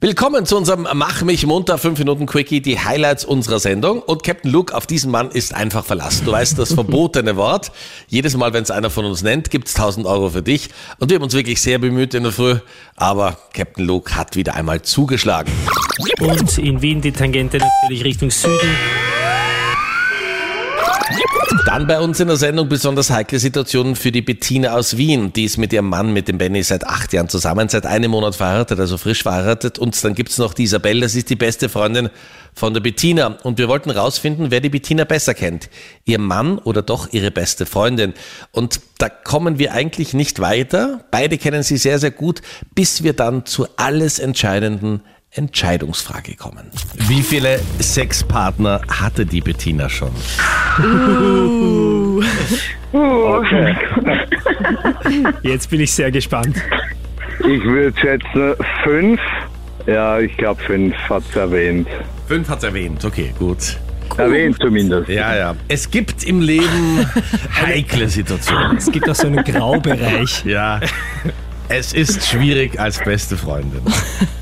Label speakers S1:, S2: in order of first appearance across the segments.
S1: Willkommen zu unserem Mach mich munter 5 Minuten Quickie, die Highlights unserer Sendung. Und Captain Luke, auf diesen Mann ist einfach verlassen. Du weißt das verbotene Wort. Jedes Mal, wenn es einer von uns nennt, gibt's 1000 Euro für dich. Und wir haben uns wirklich sehr bemüht in der Früh. Aber Captain Luke hat wieder einmal zugeschlagen.
S2: Und in Wien die Tangente natürlich Richtung Süden.
S1: Dann bei uns in der Sendung besonders heikle Situationen für die Bettina aus Wien. Die ist mit ihrem Mann, mit dem Benny, seit acht Jahren zusammen, seit einem Monat verheiratet, also frisch verheiratet. Und dann gibt's noch die Isabelle, das ist die beste Freundin von der Bettina. Und wir wollten rausfinden, wer die Bettina besser kennt. Ihr Mann oder doch ihre beste Freundin. Und da kommen wir eigentlich nicht weiter. Beide kennen sie sehr, sehr gut, bis wir dann zu alles Entscheidenden Entscheidungsfrage kommen. Wie viele Sexpartner hatte die Bettina schon?
S3: Okay.
S2: Jetzt bin ich sehr gespannt.
S3: Ich würde schätzen fünf. Ja, ich glaube fünf hat's erwähnt.
S1: Fünf hat's erwähnt, okay, gut.
S3: Erwähnt zumindest.
S1: Ja, ja. Es gibt im Leben heikle Situationen.
S2: Es gibt auch so einen Graubereich.
S1: Ja. Es ist schwierig als beste Freundin.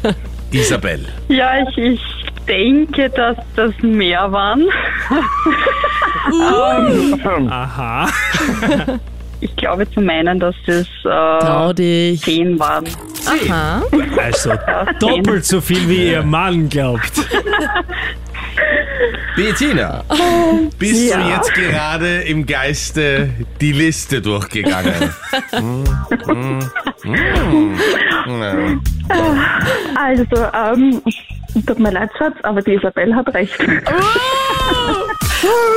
S1: Isabel.
S4: Ja, ich, ich denke, dass das mehr waren.
S2: Aha.
S4: Ich glaube zu meinen, dass es
S5: Trau
S4: äh,
S5: dich.
S4: zehn waren.
S5: Aha.
S2: Also doppelt so viel wie ihr Mann glaubt.
S1: Bettina, bist du jetzt gerade im Geiste die Liste durchgegangen?
S4: Also, ähm, tut mir leid, Schatz, aber die Isabel hat recht.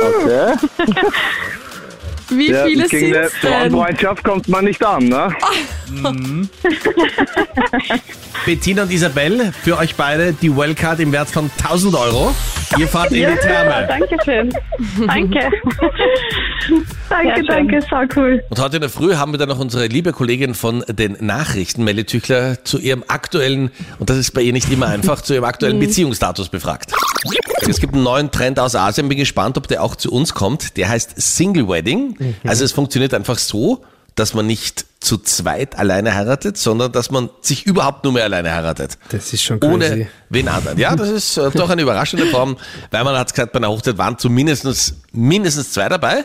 S3: Okay.
S5: Wie
S3: Ja,
S5: viele
S3: gegen eine
S5: sind's denn?
S3: Frauenfreundschaft kommt man nicht an, ne?
S1: Bettina und Isabel, für euch beide die Wellcard im Wert von 1000 Euro. Ihr fahrt in die Therme.
S4: danke schön. Danke. danke, danke, so cool.
S1: Und heute in der Früh haben wir dann noch unsere liebe Kollegin von den Nachrichten, Melle Tüchler, zu ihrem aktuellen, und das ist bei ihr nicht immer einfach, zu ihrem aktuellen Beziehungsstatus befragt. Es gibt einen neuen Trend aus Asien, bin gespannt, ob der auch zu uns kommt. Der heißt Single Wedding. Also es funktioniert einfach so, dass man nicht zu zweit alleine heiratet, sondern dass man sich überhaupt nur mehr alleine heiratet.
S2: Das ist schon crazy.
S1: Ohne wen anderen. Ja, das ist äh, doch eine überraschende Form, weil man hat gesagt, bei einer Hochzeit waren zumindest mindestens zwei dabei.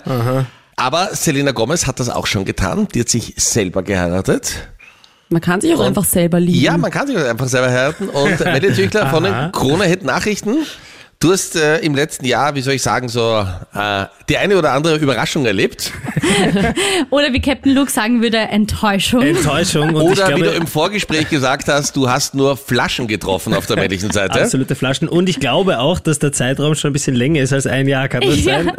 S1: Aber Selena Gomez hat das auch schon getan. Die hat sich selber geheiratet.
S5: Man kann sich auch
S1: Und-
S5: einfach selber lieben.
S1: Ja, man kann sich einfach selber heiraten. Und Mette Tüchler von den Krone-Hit Nachrichten. Du hast äh, im letzten Jahr, wie soll ich sagen, so äh, die eine oder andere Überraschung erlebt.
S6: Oder wie Captain Luke sagen würde, Enttäuschung.
S2: Enttäuschung und ich
S1: Oder wie
S2: glaube,
S1: du im Vorgespräch gesagt hast, du hast nur Flaschen getroffen auf der männlichen Seite.
S2: absolute Flaschen. Und ich glaube auch, dass der Zeitraum schon ein bisschen länger ist als ein Jahr. Kann das sein?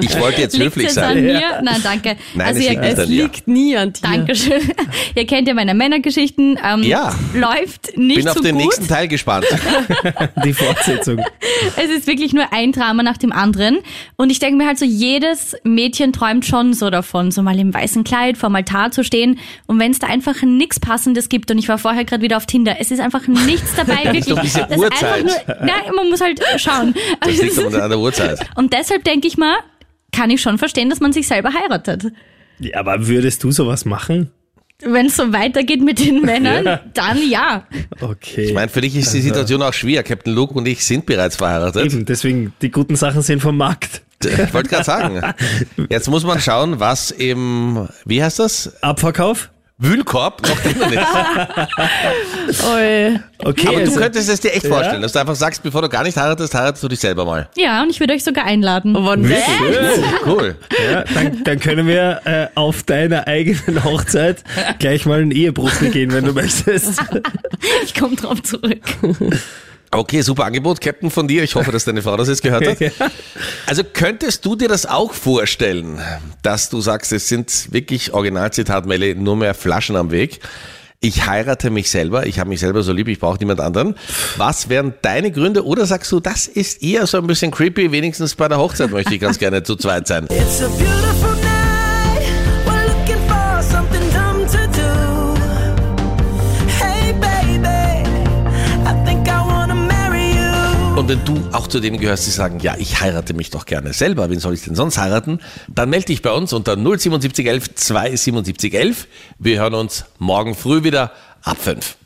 S1: Ich wollte jetzt
S6: Liegt
S1: höflich
S6: es an
S1: sein.
S6: mir? Nein, danke.
S1: Nein,
S6: also
S1: es liegt nicht
S5: es
S1: an dir.
S5: liegt nie an dir.
S6: Dankeschön. ihr kennt ja meine Männergeschichten. Ähm,
S1: Ja.
S6: Läuft nicht
S1: Bin auf
S6: so
S1: den
S6: gut.
S1: nächsten Teil gespannt.
S2: Die Fortsetzung.
S6: Es ist wirklich nur ein Drama nach dem anderen. Und ich denke mir halt so, jedes Mädchen träumt schon so davon, so mal im weißen Kleid vorm Altar zu stehen. Und wenn es da einfach nichts Passendes gibt, und ich war vorher gerade wieder auf Tinder, es ist einfach nichts dabei, wirklich.
S1: doch diese
S6: Das ist
S1: Uhrzeit.
S6: Einfach nur, nein, man muss halt schauen.
S1: Das liegt aber an der Uhrzeit.
S6: Und deshalb denke ich mal, kann ich schon verstehen, dass man sich selber heiratet.
S2: Ja, aber würdest du sowas machen?
S6: Wenn es so weitergeht mit den Männern,
S2: Ja.
S6: dann ja.
S2: Okay.
S1: Ich meine, für dich ist die Situation auch schwer. Captain Luke und ich sind bereits verheiratet.
S2: Eben, deswegen, die guten Sachen sind vom Markt.
S1: Ich wollte gerade sagen. Jetzt muss man schauen, was im, wie heißt das?
S2: Abverkauf?
S1: Wühlkorb noch drin ist.
S2: Okay,
S1: Aber du
S2: also,
S1: könntest es dir echt vorstellen, dass du einfach sagst, bevor du gar nicht heiratest, heiratest du dich selber mal.
S6: Ja, und ich würde euch sogar einladen.
S5: Wann
S1: Cool.
S2: ja, dann, dann können wir äh, auf deiner eigenen Hochzeit gleich mal einen Ehebruch begehen, wenn du möchtest.
S6: Ich komme drauf zurück.
S1: Okay, super Angebot, Captain von dir. Ich hoffe, dass deine Frau das jetzt gehört hat. Also könntest du dir das auch vorstellen, dass du sagst, es sind wirklich Originalzitat Melle, nur mehr Flaschen am Weg. Ich heirate mich selber, ich habe mich selber so lieb, ich brauche niemand anderen. Was wären deine Gründe? Oder sagst du, das ist eher so ein bisschen creepy, wenigstens bei der Hochzeit möchte ich ganz gerne zu zweit sein.
S7: It's a beautiful
S1: Und wenn du auch zu denen gehörst, die sagen, ja, ich heirate mich doch gerne selber, wen soll ich denn sonst heiraten? Dann melde dich bei uns unter 07711 27711. Wir hören uns morgen früh wieder ab 5.